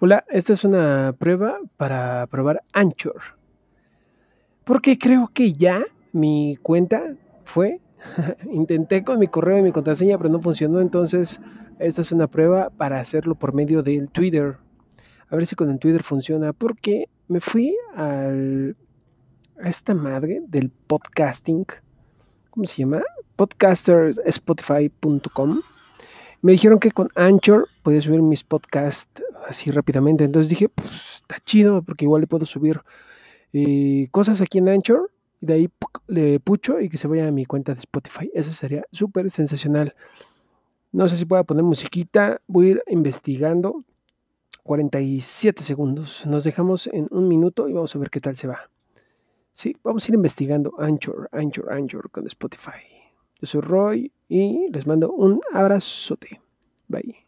Hola, esta es una prueba para probar Anchor. Porque creo que ya mi cuenta fue. Intenté con mi correo y mi contraseña, pero no funcionó. Entonces, esta es una prueba para hacerlo por medio del Twitter. A ver si con el Twitter funciona. Porque me fui al, a esta madre del podcasting. ¿Cómo se llama? Podcasterspotify.com me dijeron que con Anchor podía subir mis podcasts así rápidamente. Entonces dije, pues está chido, porque igual le puedo subir eh, cosas aquí en Anchor y de ahí le pucho y que se vaya a mi cuenta de Spotify. Eso sería súper sensacional. No sé si pueda poner musiquita. Voy a ir investigando. 47 segundos. Nos dejamos en un minuto y vamos a ver qué tal se va. Sí, vamos a ir investigando Anchor, Anchor, Anchor con Spotify. Yo soy Roy y les mando un abrazote. Bye.